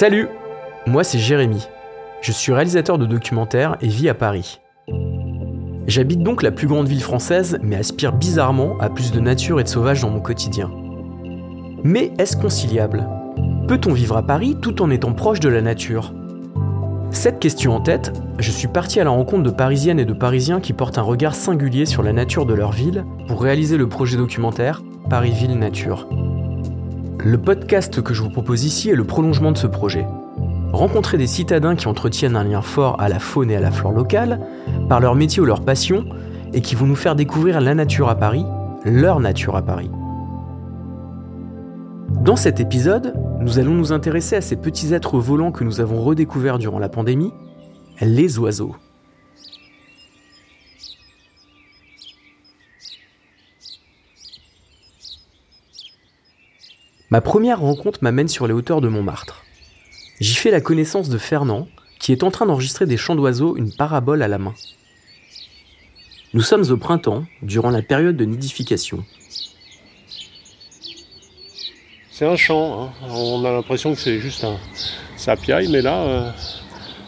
Salut Moi c'est Jérémy. Je suis réalisateur de documentaires et vis à Paris. J'habite donc la plus grande ville française, mais aspire bizarrement à plus de nature et de sauvage dans mon quotidien. Mais est-ce conciliable? Peut-on vivre à Paris tout en étant proche de la nature? Cette question en tête, je suis parti à la rencontre de Parisiennes et de Parisiens qui portent un regard singulier sur la nature de leur ville pour réaliser le projet documentaire Paris-Ville Nature. Le podcast que je vous propose ici est le prolongement de ce projet. Rencontrer des citadins qui entretiennent un lien fort à la faune et à la flore locale, par leur métier ou leur passion, et qui vont nous faire découvrir la nature à Paris, leur nature à Paris. Dans cet épisode, nous allons nous intéresser à ces petits êtres volants que nous avons redécouverts durant la pandémie, les oiseaux. Ma première rencontre m'amène sur les hauteurs de Montmartre. J'y fais la connaissance de Fernand, qui est en train d'enregistrer des chants d'oiseaux, une parabole à la main. Nous sommes au printemps, durant la période de nidification. C'est un chant, hein. on a l'impression que c'est juste un sapiaille, mais là, euh,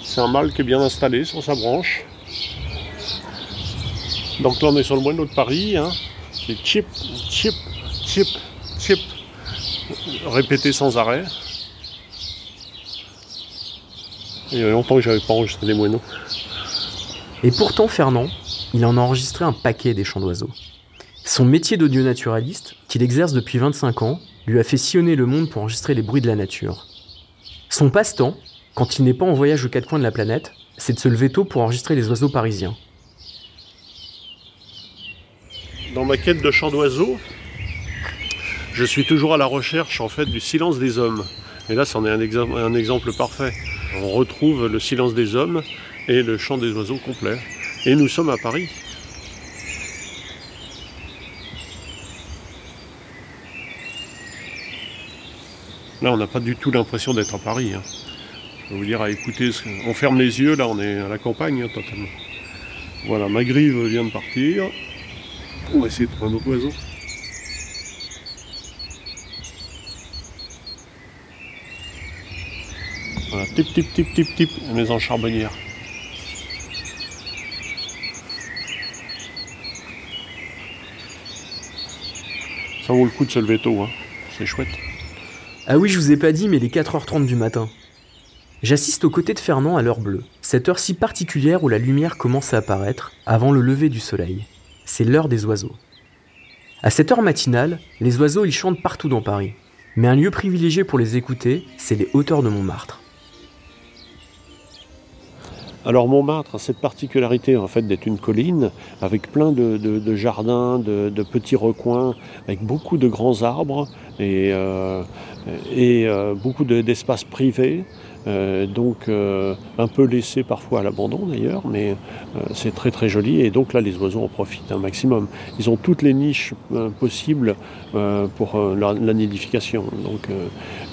c'est un mâle qui est bien installé sur sa branche. Donc là, on est sur le moineau de Paris, hein. c'est chip, chip, chip, chip répété sans arrêt. il y a longtemps que j'avais pas enregistré des moineaux. Et pourtant, Fernand, il en a enregistré un paquet des chants d'oiseaux. Son métier d'audio naturaliste, qu'il exerce depuis 25 ans, lui a fait sillonner le monde pour enregistrer les bruits de la nature. Son passe-temps, quand il n'est pas en voyage aux quatre coins de la planète, c'est de se lever tôt pour enregistrer les oiseaux parisiens. Dans ma quête de chants d'oiseaux, je suis toujours à la recherche en fait du silence des hommes. Et là, c'en est un, exemple, parfait. On retrouve le silence des hommes et le chant des oiseaux complet. Et nous sommes à Paris. Là, on n'a pas du tout l'impression d'être à Paris. Hein. Je vais vous dire, à écouter, on ferme les yeux, là, on est à la campagne hein, totalement. Voilà, ma grive vient de partir. On va essayer de trouver un autre oiseau. Tip, tip, tip, tip, tip, maison charbonnière. Ça vaut le coup de se lever tôt, hein. c'est chouette. Ah oui, je vous ai pas dit, mais il est 4h30 du matin. J'assiste aux côtés de Fernand à l'heure bleue, cette heure si particulière où la lumière commence à apparaître avant le lever du soleil. C'est l'heure des oiseaux. À cette heure matinale, les oiseaux ils chantent partout dans Paris. Mais un lieu privilégié pour les écouter, c'est les hauteurs de Montmartre. Alors Montmartre a cette particularité en fait d'être une colline avec plein de, jardins, de, petits recoins, avec beaucoup de grands arbres et, euh, euh, beaucoup d'espaces privés. Euh, donc euh, un peu laissé parfois à l'abandon d'ailleurs, mais euh, c'est très très joli et donc là les oiseaux en profitent un maximum. Ils ont toutes les niches possibles pour la, nidification. Donc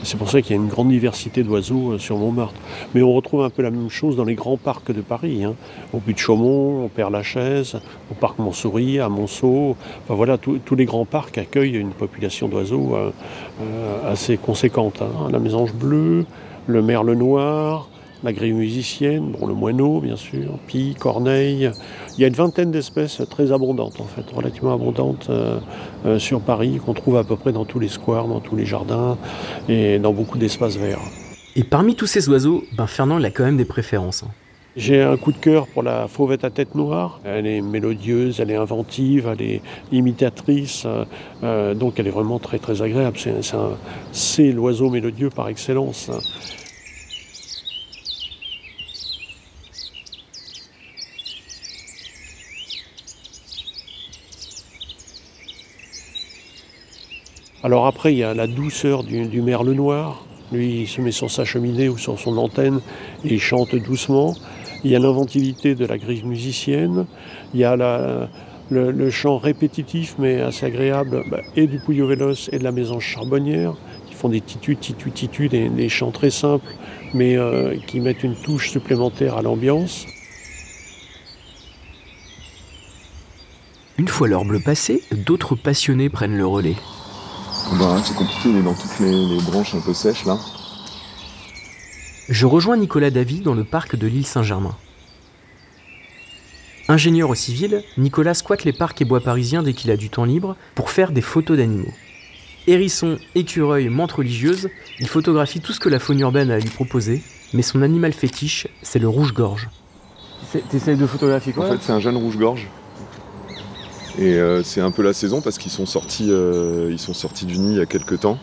c'est pour ça qu'il y a une grande diversité d'oiseaux sur Montmartre. Mais on retrouve un peu la même chose dans les grands parcs de Paris, hein. au Puy de Chaumont, au Père-Lachaise, au parc Montsouris, à Monceau. Enfin voilà, tous les grands parcs accueillent une population d'oiseaux assez conséquente. Hein. La mésange bleue, le merle noir, la grille musicienne, bon, le moineau bien sûr, pie, corneille. Il y a une vingtaine d'espèces très abondantes en fait, relativement abondantes euh, euh, sur Paris, qu'on trouve à peu près dans tous les squares, dans tous les jardins et dans beaucoup d'espaces verts. Et parmi tous ces oiseaux, ben Fernand il a quand même des préférences. Hein. J'ai un coup de cœur pour la fauvette à tête noire. Elle est mélodieuse, elle est inventive, elle est imitatrice, euh, donc elle est vraiment très très agréable. C'est l'oiseau mélodieux par excellence. Alors après, il y a la douceur du, merle noir. Lui, il se met sur sa cheminée ou sur son antenne et il chante doucement. Il y a l'inventivité de la grille musicienne. Il y a le, chant répétitif mais assez agréable bah, et du Puyo Véloce et de la maison charbonnière qui font des titus, titus, titus, des, chants très simples mais euh, qui mettent une touche supplémentaire à l'ambiance. Une fois l'heure bleue passée, d'autres passionnés prennent le relais. Bah, c'est compliqué, il est dans toutes les, branches un peu sèches là. je rejoins Nicolas Davy dans le parc de l'île Saint-Germain. Ingénieur au civil, Nicolas squatte les parcs et bois parisiens dès qu'il a du temps libre pour faire des photos d'animaux. Hérisson, écureuil, menthe religieuse, il photographie tout ce que la faune urbaine a à lui proposer, mais son animal fétiche, c'est le rouge-gorge. T'essayes de photographier quoi? En fait, c'est un jeune rouge-gorge. Et euh, c'est un peu la saison parce qu'ils sont sortis, euh, ils sont sortis du nid il y a quelques temps.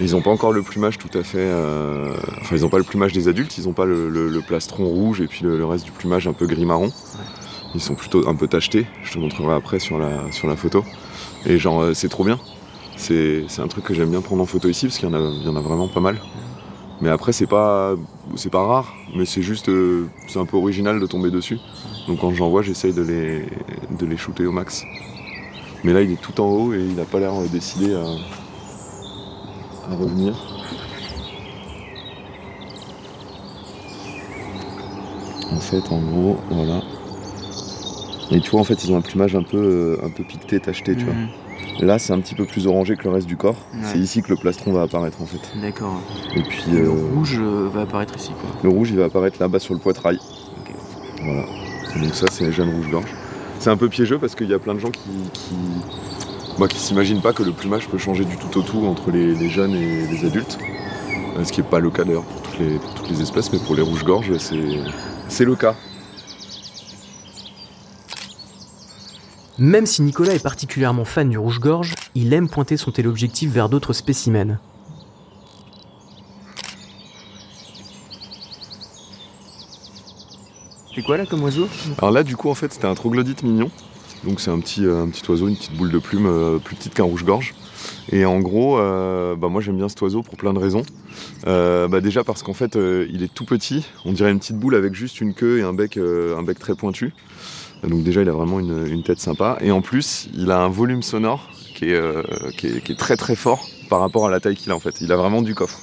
Ils n'ont pas encore le plumage tout à fait. euh, Enfin, ils n'ont pas le plumage des adultes. Ils n'ont pas le, le- le plastron rouge et puis le, le reste du plumage un peu gris-marron. Ils sont plutôt un peu tachetés. Je te montrerai après sur la, sur la photo. Et genre, euh, c'est trop bien. C'est c'est un truc que j'aime bien prendre en photo ici parce qu'il y, en a- il y en a vraiment pas mal. Mais après, c'est pas, c'est pas rare, mais c'est juste, euh, c'est un peu original de tomber dessus. Donc quand j'en vois, j'essaye de les, de les shooter au max. Mais là, il est tout en haut et il n'a pas l'air euh, décidé à, à revenir. En fait, en gros, voilà. Et tu vois, en fait, ils ont un plumage un peu, euh, un peu piqueté, tacheté, tu vois. Là, c'est un petit peu plus orangé que le reste du corps. Ouais. C'est ici que le plastron va apparaître, en fait. D'accord. Et puis, Et le euh, rouge euh, va apparaître ici quoi. le rouge, il va apparaître là-bas sur le poitrail. Voilà. Donc ça, c'est les jeunes rouges-gorges. C'est un peu piégeux parce qu'il y a plein de gens qui, qui, bah, qui s'imaginent pas que le plumage peut changer du tout au tout entre les, les jeunes et les adultes. Euh, Ce qui n'est pas le cas d'ailleurs pour toutes les, pour toutes les espèces, mais pour les rouges-gorges, c'est, c'est le cas. Même si Nicolas est particulièrement fan du rouge-gorge, il aime pointer son téléobjectif vers d'autres spécimens. C'est quoi là comme oiseau? Alors là, du coup, en fait, c'était un troglodyte mignon. Donc c'est un petit, euh, un petit oiseau, une petite boule de plume euh, plus petite qu'un rouge-gorge. Et en gros, euh, bah, moi j'aime bien cet oiseau pour plein de raisons. Euh, bah, déjà parce qu'en fait, euh, il est tout petit. On dirait une petite boule avec juste une queue et un bec, euh, un bec très pointu. Donc déjà, il a vraiment une, tête sympa. Et en plus, il a un volume sonore euh, qui est très très fort par rapport à la taille qu'il a en fait. Il a vraiment du coffre.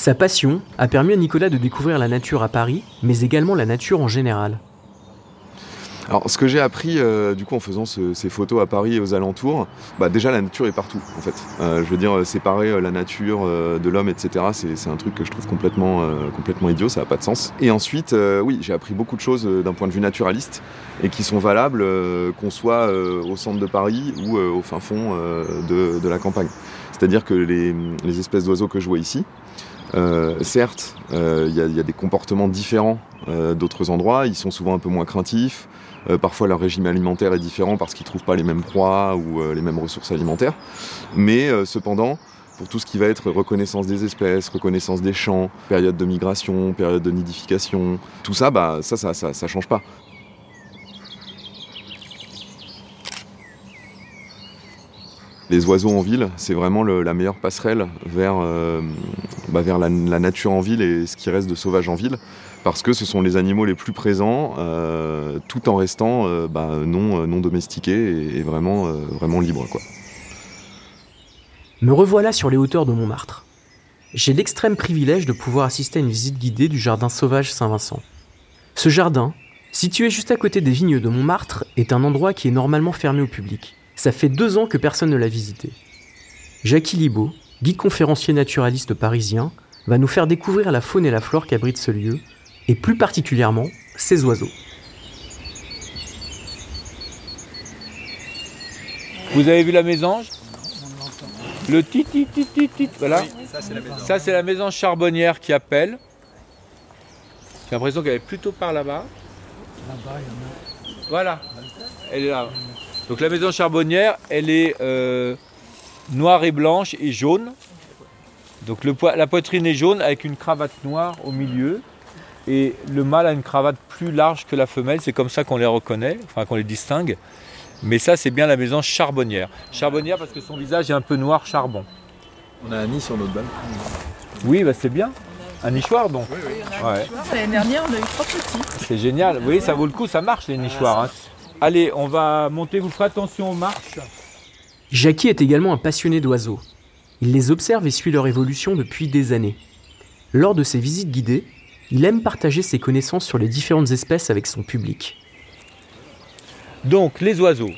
Sa passion a permis à Nicolas de découvrir la nature à Paris, mais également la nature en général. Alors, ce que j'ai appris euh, du coup en faisant ce- ces photos à Paris et aux alentours, bah, déjà la nature est partout en fait. Euh, je veux dire, euh, séparer la nature de l'homme, etc., c'est un truc que je trouve complètement, idiot, ça n'a pas de sens. Et ensuite, oui, j'ai appris beaucoup de choses d'un point de vue naturaliste et qui sont valables qu'on soit au centre de Paris ou au fin fond de, la campagne. C'est-à-dire que les, espèces d'oiseaux que je vois ici, certes, euh, il y, a- il y a des comportements différents euh, d'autres endroits, ils sont souvent un peu moins craintifs, euh, parfois leur régime alimentaire est différent parce qu'ils trouvent pas les mêmes proies ou euh, les mêmes ressources alimentaires. Mais euh, cependant, pour tout ce qui va être reconnaissance des espèces, reconnaissance des champs, période de migration, période de nidification, tout ça, bah ça, ça, ça, ça change pas. Les oiseaux en ville, c'est vraiment la meilleure passerelle vers, euh, bah, la, nature en ville et ce qui reste de sauvage en ville, parce que ce sont les animaux les plus présents, euh, tout en restant euh, bah, non, domestiqués et, vraiment, vraiment libres. Quoi. Me revoilà sur les hauteurs de Montmartre. J'ai l'extrême privilège de pouvoir assister à une visite guidée du jardin sauvage Saint-Vincent. Ce jardin, situé juste à côté des vignes de Montmartre, est un endroit qui est normalement fermé au public. Ça fait deux ans que personne ne l'a visité. Jackie Libaud, guide conférencier naturaliste parisien, va nous faire découvrir la faune et la flore qu'abrite ce lieu, et plus particulièrement ses oiseaux. Vous avez vu la mésange? Le tit tit tit tit tit, voilà. Ça c'est la mésange charbonnière qui appelle. J'ai l'impression qu'elle est plutôt par là-bas. Voilà, elle est là. Donc la mésange charbonnière, elle est euh, noire et blanche et jaune. Donc le la poitrine est jaune avec une cravate noire au milieu. Et le mâle a une cravate plus large que la femelle, c'est comme ça qu'on les reconnaît, enfin qu'on les distingue. Mais ça, c'est bien la mésange charbonnière. Charbonnière parce que son visage est un peu noir charbon. On a un nid sur notre balle. Oui, bah c'est bien. Un nichoir donc. Ouais, L'année dernière, on a eu trois petits. c'est génial. Oui, ça vaut le coup, ça marche les nichoirs. hein. Allez, on va monter, vous ferez attention aux marches. Jackie est également un passionné d'oiseaux. Il les observe et suit leur évolution depuis des années. Lors de ses visites guidées, il aime partager ses connaissances sur les différentes espèces avec son public. Donc les oiseaux.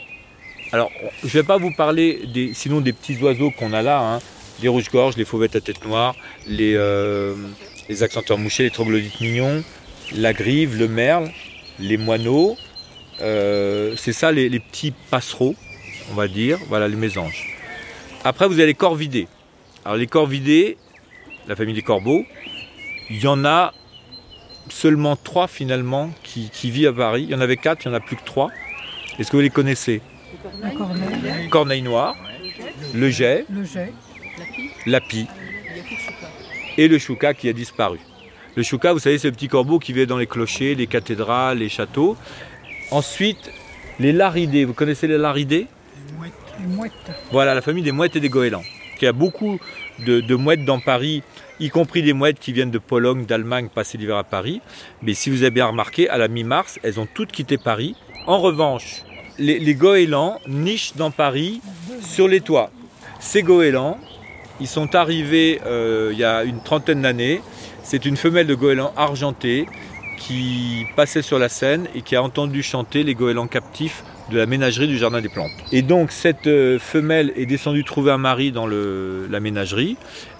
Alors je ne vais pas vous parler des, sinon des petits oiseaux qu'on a là, hein. les rouges-gorges, les fauvettes à tête noire, les, euh, les accenteurs mouchés, les troglodytes mignons, la grive, le merle, les moineaux. Euh, c'est ça les, les petits passereaux, on va dire, voilà les mésanges. Après vous avez les corvidés. Alors les corvidés, la famille des corbeaux, il y en a seulement trois finalement qui, qui vivent à Paris. Il y en avait quatre, il n'y en a plus que trois. Est-ce que vous les connaissez? La corneille, Corneille noire, le jet, le jet, la pie et le chouca qui a disparu. Le chouca, vous savez, c'est le petit corbeau qui vit dans les clochers, les cathédrales, les châteaux. Ensuite, les laridés. Vous connaissez les laridés les mouettes. Voilà, la famille des mouettes et des goélands. Il y a beaucoup de, de mouettes dans Paris, y compris des mouettes qui viennent de Pologne, d'Allemagne, passer l'hiver à Paris. Mais si vous avez bien remarqué, à la mi-mars, elles ont toutes quitté Paris. En revanche, les, les goélands nichent dans Paris sur les toits. Ces goélands, ils sont arrivés euh, il y a une trentaine d'années. C'est une femelle de goéland argenté qui passait sur la Seine et qui a entendu chanter les goélands captifs de la ménagerie du Jardin des Plantes. Et donc cette euh, femelle est descendue trouver un mari dans le- la ménagerie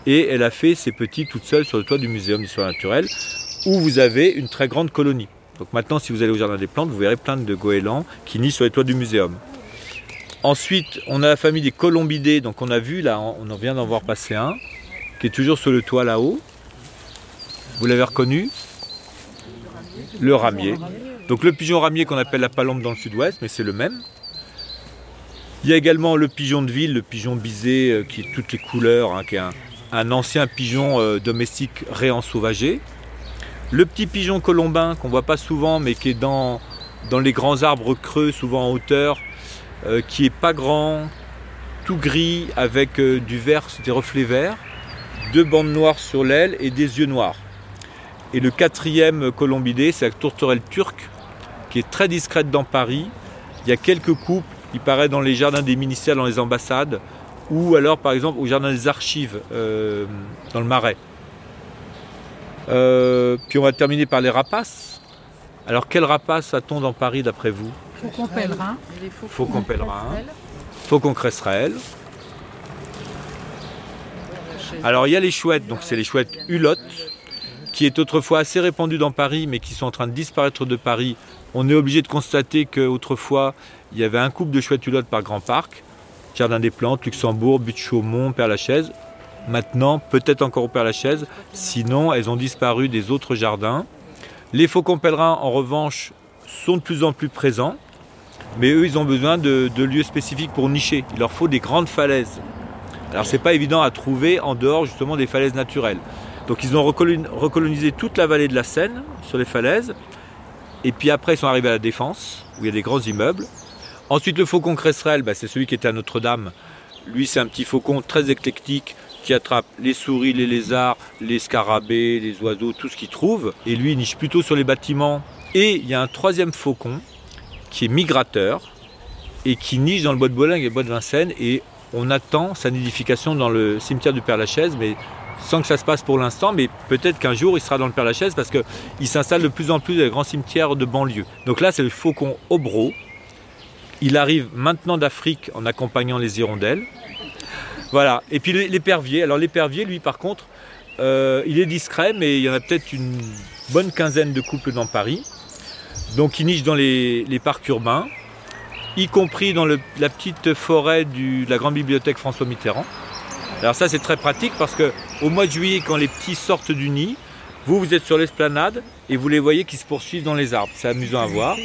et elle a fait ses petits toute seule sur le toit du Muséum d'histoire naturelle où vous avez une très grande colonie. Donc maintenant si vous allez au Jardin des Plantes, vous verrez plein de goélands qui nient sur les toits du muséum. Ensuite, on a la famille des colombidés, donc on a vu là, on en vient d'en voir passer un, qui est toujours sur le toit là-haut. Vous l'avez reconnu? Le ramier. Donc le pigeon ramier qu'on appelle la palombe dans le sud-ouest, mais c'est le même. Il y a également le pigeon de ville, le pigeon bisé, euh, qui est toutes les couleurs, hein, qui est un, ancien pigeon euh, domestique réensauvagé. Le petit pigeon colombin qu'on voit pas souvent, mais qui est dans, les grands arbres creux, souvent en hauteur, euh, qui est pas grand, tout gris, avec du vert, des reflets verts, deux bandes noires sur l'aile et des yeux noirs. Et le quatrième colombidé, c'est la tourterelle turque, qui est très discrète dans Paris. Il y a quelques couples, il paraît dans les jardins des ministères, dans les ambassades, ou alors par exemple au jardin des archives, euh, dans le Marais. Euh, puis on va terminer par les rapaces. Alors quel rapace a-t-on dans Paris d'après vous? Faucon pèlerin, Faucon pèlerin, faucon cresserelle. Alors il y a les chouettes, donc c'est les chouettes hulottes, qui est autrefois assez répandue dans Paris, mais qui sont en train de disparaître de Paris. On est obligé de constater qu'autrefois, il y avait un couple de chouettes hulottes par grand parc, Jardin des Plantes, Luxembourg, Butte Chaumont, Père-Lachaise. Maintenant, peut-être encore au Père-Lachaise, sinon elles ont disparu des autres jardins. Les faucons pèlerins, en revanche, sont de plus en plus présents. Mais eux, ils ont besoin de, lieux spécifiques pour nicher. Il leur faut des grandes falaises. Alors, c'est pas évident à trouver en dehors justement des falaises naturelles. Donc, ils ont recolon- recolonisé toute la vallée de la Seine sur les falaises. Et puis après, ils sont arrivés à la Défense, où il y a des grands immeubles. Ensuite, le faucon cresserelle, bah, c'est celui qui était à Notre-Dame. Lui, c'est un petit faucon très éclectique qui attrape les souris, les lézards, les scarabées, les oiseaux, tout ce qu'il trouve. Et lui, niche plutôt sur les bâtiments. Et il y a un troisième faucon qui est migrateur et qui niche dans le bois de Boulogne et le bois de Vincennes. Et on attend sa nidification dans le cimetière du Père-Lachaise, mais sans que ça se passe pour l'instant. Mais peut-être qu'un jour, il sera dans le Père-Lachaise parce qu'il s'installe de plus en plus dans les grands cimetières de banlieue. Donc là, c'est le faucon obro. Il arrive maintenant d'Afrique en accompagnant les hirondelles. Voilà. Et puis l'épervier. Alors l'épervier, lui, par contre, euh, il est discret, mais il y en a peut-être une bonne quinzaine de couples dans Paris. Donc il niche dans les, parcs urbains, y compris dans la petite forêt de la grande bibliothèque François Mitterrand. Alors ça c'est très pratique parce que au mois de juillet, quand les petits sortent du nid, vous vous êtes sur l'esplanade et vous les voyez qui se poursuivent dans les arbres. C'est amusant à voir.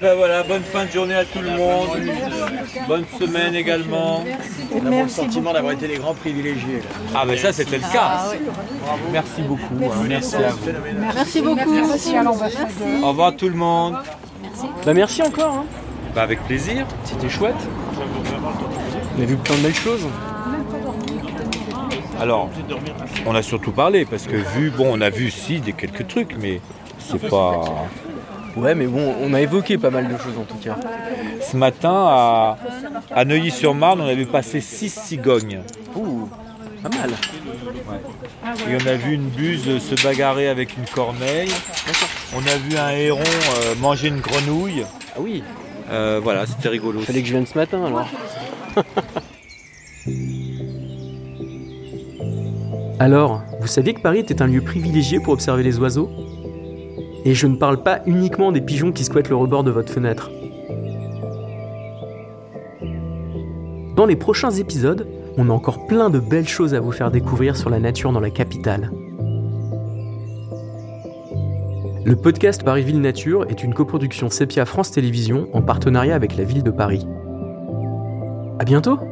Ben voilà, bonne fin de journée à tout le monde. Bonne semaine également. On a le sentiment d'avoir été les grands privilégiés. là. Ah ben ça c'était le cas. Merci beaucoup. hein. Merci à vous. Merci beaucoup. Merci à l'ambassadeur. Au revoir tout le monde. Bah merci encore, hein. Bah, avec plaisir. c'était chouette. On a vu plein de belles choses. Alors, on a surtout parlé parce que vu, bon, on a vu si des quelques trucs, mais c'est pas. Ouais, mais bon, on a évoqué pas mal de choses en tout cas. Ce matin, à, à Neuilly-sur-Marne, on avait passé six cigognes. Ouh, pas mal. Et on a vu une buse se bagarrer avec une corneille. On a vu un héron euh, manger une grenouille. Ah oui, Euh, voilà, c'était rigolo. fallait que je vienne ce matin alors. alors, vous saviez que Paris était un lieu privilégié pour observer les oiseaux? Et je ne parle pas uniquement des pigeons qui squattent le rebord de votre fenêtre. Dans les prochains épisodes, on a encore plein de belles choses à vous faire découvrir sur la nature dans la capitale. Le podcast Paris-Ville Nature est une coproduction Sepia France Télévisions en partenariat avec la ville de Paris. À bientôt!